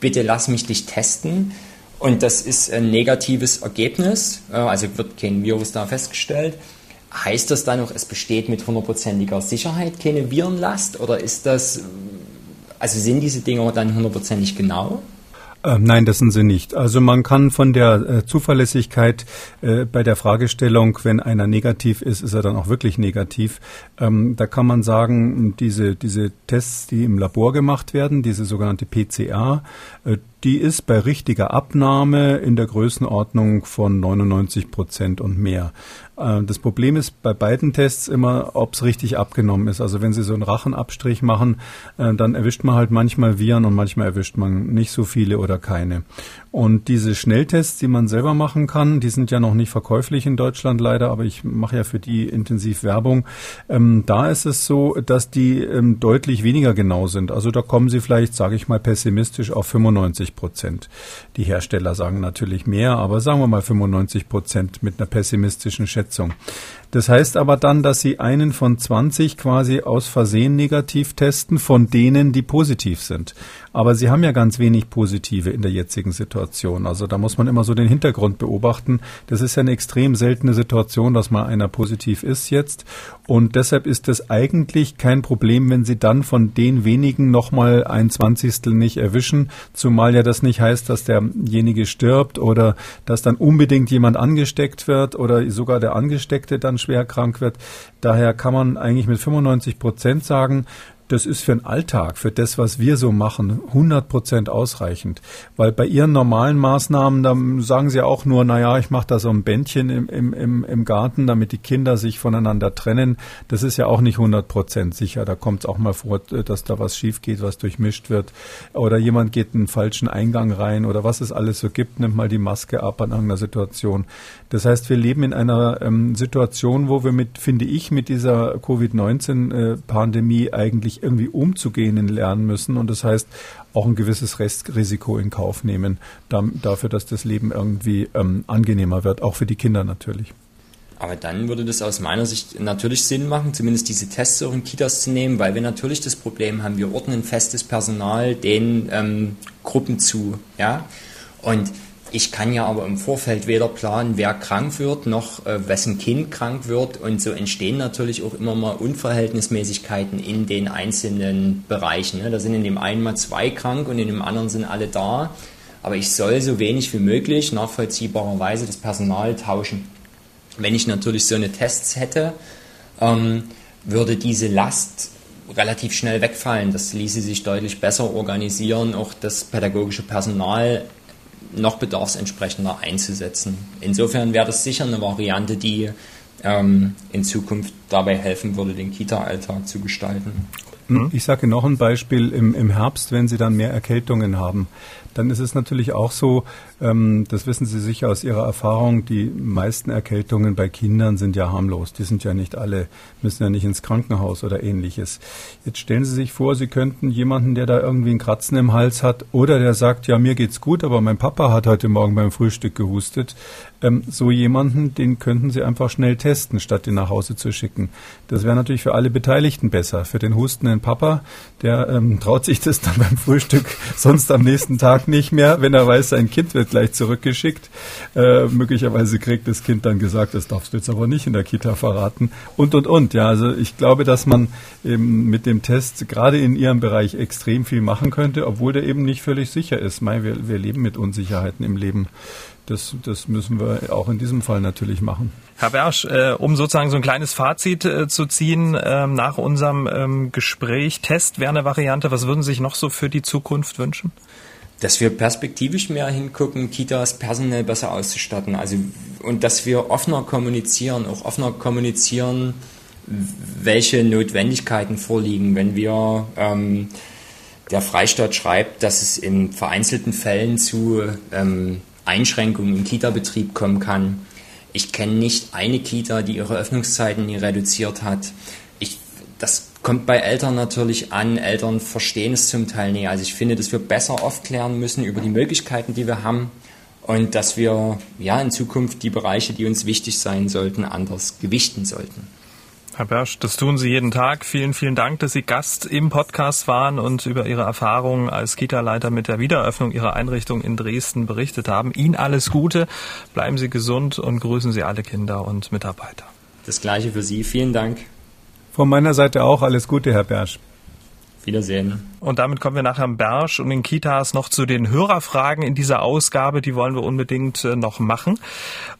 bitte lass mich dich testen. Und das ist ein negatives Ergebnis, äh, also wird kein Virus da festgestellt. Heißt das dann auch, es besteht mit hundertprozentiger Sicherheit keine Virenlast? Oder ist das, also sind diese Dinge dann hundertprozentig genau? Ähm, nein, das sind sie nicht. Also man kann von der äh, Zuverlässigkeit äh, bei der Fragestellung, wenn einer negativ ist, ist er dann auch wirklich negativ. Ähm, da kann man sagen, diese, diese Tests, die im Labor gemacht werden, diese sogenannte PCA, äh, die ist bei richtiger Abnahme in der Größenordnung von 99 Prozent und mehr. Äh, das Problem ist bei beiden Tests immer, ob es richtig abgenommen ist. Also wenn Sie so einen Rachenabstrich machen, äh, dann erwischt man halt manchmal Viren und manchmal erwischt man nicht so viele oder keine. Und diese Schnelltests, die man selber machen kann, die sind ja noch nicht verkäuflich in Deutschland leider, aber ich mache ja für die intensiv Werbung. Ähm, da ist es so, dass die ähm, deutlich weniger genau sind. Also da kommen sie vielleicht, sage ich mal pessimistisch, auf 95 Prozent. Die Hersteller sagen natürlich mehr, aber sagen wir mal 95 Prozent mit einer pessimistischen Schätzung. Das heißt aber dann, dass Sie einen von 20 quasi aus Versehen negativ testen, von denen, die positiv sind. Aber Sie haben ja ganz wenig Positive in der jetzigen Situation. Also da muss man immer so den Hintergrund beobachten. Das ist ja eine extrem seltene Situation, dass mal einer positiv ist jetzt. Und deshalb ist es eigentlich kein Problem, wenn Sie dann von den wenigen nochmal ein Zwanzigstel nicht erwischen, zumal ja das nicht heißt, dass derjenige stirbt oder dass dann unbedingt jemand angesteckt wird oder sogar der Angesteckte dann schwer krank wird. Daher kann man eigentlich mit 95 Prozent sagen, das ist für den Alltag, für das, was wir so machen, 100 Prozent ausreichend. Weil bei Ihren normalen Maßnahmen, da sagen Sie auch nur, naja, ich mache da so ein Bändchen im, im, im Garten, damit die Kinder sich voneinander trennen. Das ist ja auch nicht 100 Prozent sicher. Da kommt es auch mal vor, dass da was schief geht, was durchmischt wird. Oder jemand geht einen falschen Eingang rein oder was es alles so gibt, nimmt mal die Maske ab an irgendeiner Situation. Das heißt, wir leben in einer ähm, Situation, wo wir mit, finde ich, mit dieser Covid-19-Pandemie äh, irgendwie umzugehen lernen müssen. Und das heißt, auch ein gewisses Restrisiko in Kauf nehmen, dafür, dass das Leben irgendwie ähm, angenehmer wird, auch für die Kinder natürlich. Aber dann würde das aus meiner Sicht natürlich Sinn machen, zumindest diese Tests auch in Kitas zu nehmen, weil wir natürlich das Problem haben, wir ordnen festes Personal den ähm, Gruppen zu. Ja? Und ich kann ja aber im Vorfeld weder planen, wer krank wird, noch äh, wessen Kind krank wird. Und so entstehen natürlich auch immer mal Unverhältnismäßigkeiten in den einzelnen Bereichen. Ne? Da sind in dem einen mal zwei krank und in dem anderen sind alle da. Aber ich soll so wenig wie möglich nachvollziehbarerweise das Personal tauschen. Wenn ich natürlich so eine Tests hätte, ähm, würde diese Last relativ schnell wegfallen. Das ließe sich deutlich besser organisieren, auch das pädagogische Personal noch bedarfsentsprechender einzusetzen. Insofern wäre das sicher eine Variante, die ähm, in Zukunft dabei helfen würde, den Kita-Alltag zu gestalten. Ich sage noch ein Beispiel im, im Herbst, wenn Sie dann mehr Erkältungen haben dann ist es natürlich auch so, ähm, das wissen Sie sicher aus Ihrer Erfahrung, die meisten Erkältungen bei Kindern sind ja harmlos. Die sind ja nicht alle, müssen ja nicht ins Krankenhaus oder ähnliches. Jetzt stellen Sie sich vor, Sie könnten jemanden, der da irgendwie ein Kratzen im Hals hat oder der sagt, ja, mir geht's gut, aber mein Papa hat heute Morgen beim Frühstück gehustet. Ähm, so jemanden, den könnten Sie einfach schnell testen, statt ihn nach Hause zu schicken. Das wäre natürlich für alle Beteiligten besser. Für den hustenden Papa, der ähm, traut sich das dann beim Frühstück sonst am nächsten Tag nicht mehr, wenn er weiß, sein Kind wird gleich zurückgeschickt. Äh, möglicherweise kriegt das Kind dann gesagt, das darfst du jetzt aber nicht in der Kita verraten. Und, und, und. Ja, also ich glaube, dass man eben mit dem Test gerade in Ihrem Bereich extrem viel machen könnte, obwohl der eben nicht völlig sicher ist. Mei, wir, wir leben mit Unsicherheiten im Leben. Das, das müssen wir auch in diesem Fall natürlich machen. Herr Bersch, äh, um sozusagen so ein kleines Fazit äh, zu ziehen äh, nach unserem ähm, Gespräch, Test wäre eine Variante. Was würden Sie sich noch so für die Zukunft wünschen? Dass wir perspektivisch mehr hingucken, Kitas personell besser auszustatten. Also, und dass wir offener kommunizieren, auch offener kommunizieren, welche Notwendigkeiten vorliegen. Wenn wir ähm, der Freistaat schreibt, dass es in vereinzelten Fällen zu ähm, Einschränkungen im Kita-Betrieb kommen kann. Ich kenne nicht eine Kita, die ihre Öffnungszeiten nie reduziert hat. Ich, das kommt bei Eltern natürlich an. Eltern verstehen es zum Teil nicht. Also ich finde, dass wir besser aufklären müssen über die Möglichkeiten, die wir haben und dass wir ja in Zukunft die Bereiche, die uns wichtig sein sollten, anders gewichten sollten. Herr Bersch, das tun Sie jeden Tag. Vielen, vielen Dank, dass Sie Gast im Podcast waren und über Ihre Erfahrungen als Kita-Leiter mit der Wiedereröffnung Ihrer Einrichtung in Dresden berichtet haben. Ihnen alles Gute, bleiben Sie gesund und grüßen Sie alle Kinder und Mitarbeiter. Das gleiche für Sie. Vielen Dank. Von meiner Seite auch alles Gute, Herr Bersch. Wiedersehen. Und damit kommen wir nach Herrn Bersch und den Kitas noch zu den Hörerfragen in dieser Ausgabe. Die wollen wir unbedingt äh, noch machen.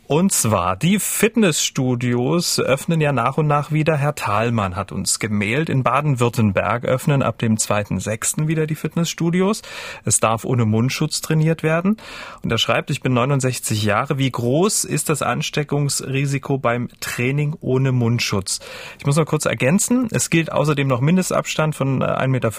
Und zwar, die Fitnessstudios öffnen ja nach und nach wieder. Herr Thalmann hat uns gemailt. In Baden-Württemberg öffnen ab dem 2.6. wieder die Fitnessstudios. Es darf ohne Mundschutz trainiert werden. Und er schreibt, ich bin 69 Jahre. Wie groß ist das Ansteckungsrisiko beim Training ohne Mundschutz? Ich muss noch kurz ergänzen. Es gilt außerdem noch Mindestabstand von 1,50 Meter,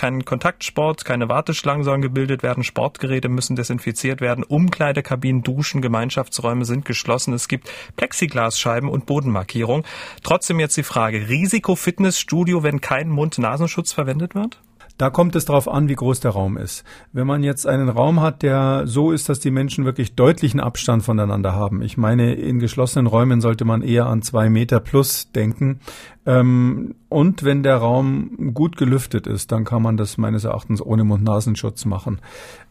kein Kontaktsport, keine Warteschlangen sollen gebildet werden, Sportgeräte müssen desinfiziert werden, Umkleidekabinen, Duschen, Gemeinschaftsräume sind geschlossen. Es gibt Plexiglasscheiben und Bodenmarkierung. Trotzdem jetzt die Frage, Risiko-Fitnessstudio, wenn kein Mund-Nasenschutz verwendet wird? Da kommt es darauf an, wie groß der Raum ist. Wenn man jetzt einen Raum hat, der so ist, dass die Menschen wirklich deutlichen Abstand voneinander haben. Ich meine, in geschlossenen Räumen sollte man eher an zwei Meter plus denken. Ähm, und wenn der Raum gut gelüftet ist, dann kann man das meines Erachtens ohne Mund-Nasenschutz machen.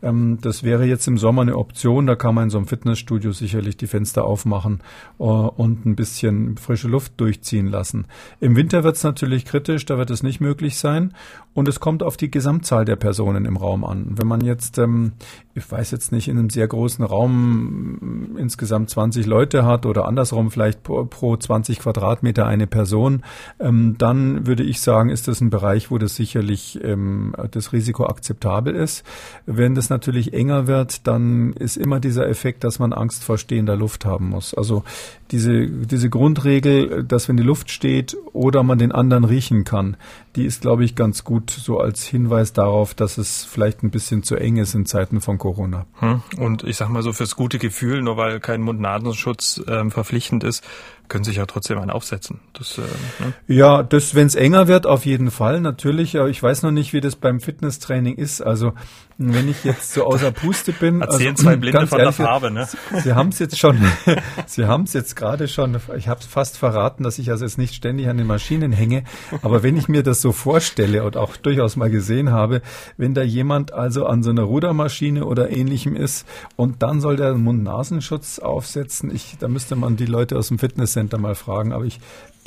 Ähm, das wäre jetzt im Sommer eine Option. Da kann man in so einem Fitnessstudio sicherlich die Fenster aufmachen uh, und ein bisschen frische Luft durchziehen lassen. Im Winter wird es natürlich kritisch, da wird es nicht möglich sein. Und es kommt auf die Gesamtzahl der Personen im Raum an. Wenn man jetzt, ähm, ich weiß jetzt nicht, in einem sehr großen Raum insgesamt 20 Leute hat oder andersrum vielleicht pro, pro 20 Quadratmeter eine Person, ähm, dann würde ich sagen, ist das ein Bereich, wo das sicherlich ähm, das Risiko akzeptabel ist. Wenn das natürlich enger wird, dann ist immer dieser Effekt, dass man Angst vor stehender Luft haben muss. Also diese, diese Grundregel, dass wenn die Luft steht oder man den anderen riechen kann, die ist, glaube ich, ganz gut so als Hinweis darauf, dass es vielleicht ein bisschen zu eng ist in Zeiten von Corona. Hm. Und ich sag mal so fürs gute Gefühl, nur weil kein Mund-Nasenschutz äh, verpflichtend ist, können sich ja trotzdem einen aufsetzen. Das, äh, ne? Ja, das, wenn es enger wird, auf jeden Fall natürlich. Aber ich weiß noch nicht, wie das beim Fitnesstraining ist. Also wenn ich jetzt so außer Puste bin. <laughs> Erzählen also, zwei Blinde von ehrlich, der Farbe, ne? Sie, Sie haben es jetzt schon, <laughs> Sie haben es jetzt gerade schon, ich habe fast verraten, dass ich also jetzt nicht ständig an den Maschinen hänge, aber wenn ich mir das so vorstelle und auch durchaus mal gesehen habe, wenn da jemand also an so einer Rudermaschine oder ähnlichem ist und dann soll der Mund-Nasenschutz aufsetzen, ich, da müsste man die Leute aus dem Fitnesscenter mal fragen, aber ich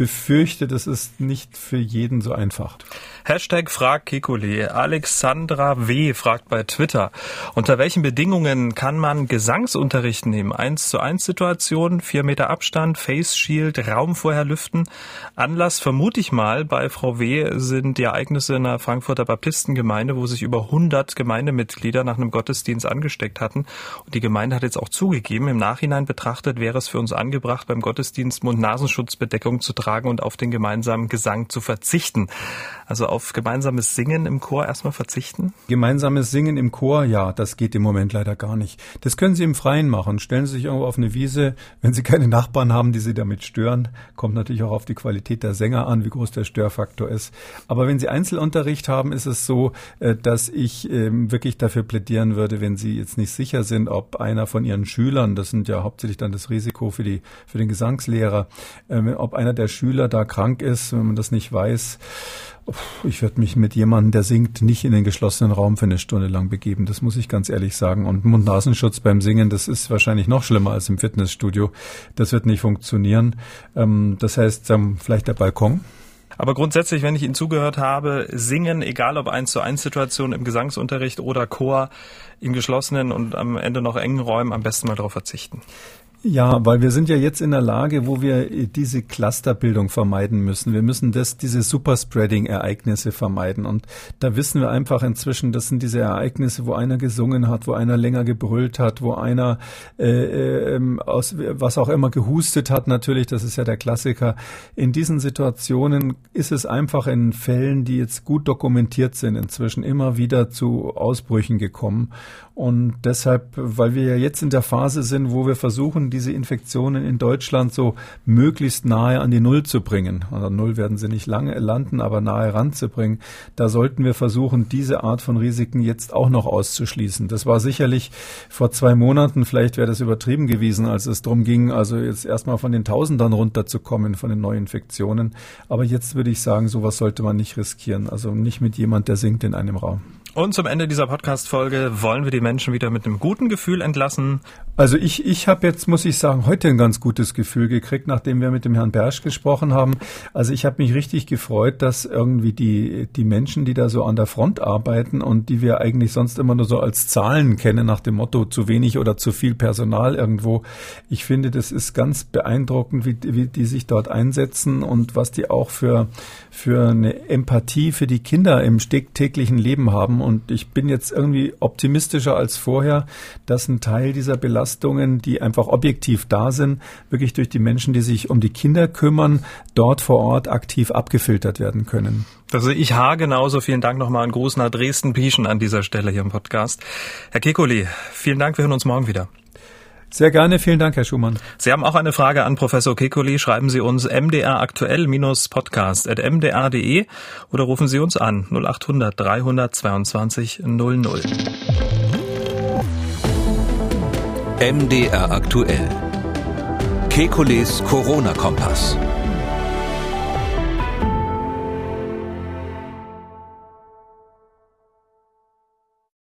befürchte, das ist nicht für jeden so einfach. Hashtag Frag Kekule. Alexandra W. fragt bei Twitter, unter welchen Bedingungen kann man Gesangsunterricht nehmen? Eins zu eins Situation, vier Meter Abstand, Face Shield, Raum vorher lüften. Anlass vermute ich mal bei Frau W. sind die Ereignisse in der Frankfurter Baptistengemeinde, wo sich über 100 Gemeindemitglieder nach einem Gottesdienst angesteckt hatten. Und die Gemeinde hat jetzt auch zugegeben, im Nachhinein betrachtet wäre es für uns angebracht, beim Gottesdienst Mund-Nasenschutzbedeckung zu tragen und auf den gemeinsamen Gesang zu verzichten. Also auf gemeinsames Singen im Chor erstmal verzichten? Gemeinsames Singen im Chor, ja, das geht im Moment leider gar nicht. Das können Sie im Freien machen. Stellen Sie sich irgendwo auf eine Wiese, wenn Sie keine Nachbarn haben, die Sie damit stören. Kommt natürlich auch auf die Qualität der Sänger an, wie groß der Störfaktor ist. Aber wenn Sie Einzelunterricht haben, ist es so, äh, dass ich ähm, wirklich dafür plädieren würde, wenn Sie jetzt nicht sicher sind, ob einer von Ihren Schülern, das sind ja hauptsächlich dann das Risiko für die, für den Gesangslehrer, ähm, ob einer der Schüler da krank ist, wenn man das nicht weiß, ich würde mich mit jemandem, der singt, nicht in den geschlossenen Raum für eine Stunde lang begeben. Das muss ich ganz ehrlich sagen. Und Mund-Nasenschutz beim Singen, das ist wahrscheinlich noch schlimmer als im Fitnessstudio. Das wird nicht funktionieren. Ähm, das heißt, ähm, vielleicht der Balkon. Aber grundsätzlich, wenn ich Ihnen zugehört habe, singen, egal ob eins zu eins Situation im Gesangsunterricht oder Chor, in geschlossenen und am Ende noch engen Räumen am besten mal darauf verzichten. Ja, weil wir sind ja jetzt in der Lage, wo wir diese Clusterbildung vermeiden müssen. Wir müssen das, diese Superspreading-Ereignisse vermeiden. Und da wissen wir einfach inzwischen, das sind diese Ereignisse, wo einer gesungen hat, wo einer länger gebrüllt hat, wo einer äh, äh, aus was auch immer gehustet hat. Natürlich, das ist ja der Klassiker. In diesen Situationen ist es einfach in Fällen, die jetzt gut dokumentiert sind, inzwischen immer wieder zu Ausbrüchen gekommen. Und deshalb, weil wir ja jetzt in der Phase sind, wo wir versuchen, diese Infektionen in Deutschland so möglichst nahe an die Null zu bringen. Oder Null werden sie nicht lange landen, aber nahe ranzubringen. Da sollten wir versuchen, diese Art von Risiken jetzt auch noch auszuschließen. Das war sicherlich vor zwei Monaten, vielleicht wäre das übertrieben gewesen, als es darum ging, also jetzt erstmal von den Tausendern runterzukommen, von den Neuinfektionen. Aber jetzt würde ich sagen, sowas sollte man nicht riskieren. Also nicht mit jemand, der singt in einem Raum. Und zum Ende dieser Podcast-Folge wollen wir die Menschen wieder mit einem guten Gefühl entlassen. Also ich, ich habe jetzt, muss ich sagen, heute ein ganz gutes Gefühl gekriegt, nachdem wir mit dem Herrn Bersch gesprochen haben. Also ich habe mich richtig gefreut, dass irgendwie die, die Menschen, die da so an der Front arbeiten und die wir eigentlich sonst immer nur so als Zahlen kennen, nach dem Motto zu wenig oder zu viel Personal irgendwo. Ich finde, das ist ganz beeindruckend, wie, wie die sich dort einsetzen und was die auch für, für eine Empathie für die Kinder im täglichen Leben haben und ich bin jetzt irgendwie optimistischer als vorher, dass ein Teil dieser Belastungen, die einfach objektiv da sind, wirklich durch die Menschen, die sich um die Kinder kümmern, dort vor Ort aktiv abgefiltert werden können. Also ich ha genauso. Vielen Dank nochmal an Gruß nach Dresden-Pieschen an dieser Stelle hier im Podcast. Herr Kekoli, vielen Dank. Wir hören uns morgen wieder. Sehr gerne, vielen Dank, Herr Schumann. Sie haben auch eine Frage an Professor Kekuli. Schreiben Sie uns mdraktuell-podcast.mdr.de oder rufen Sie uns an 0800 322 00. MDR aktuell. Kekules Corona-Kompass.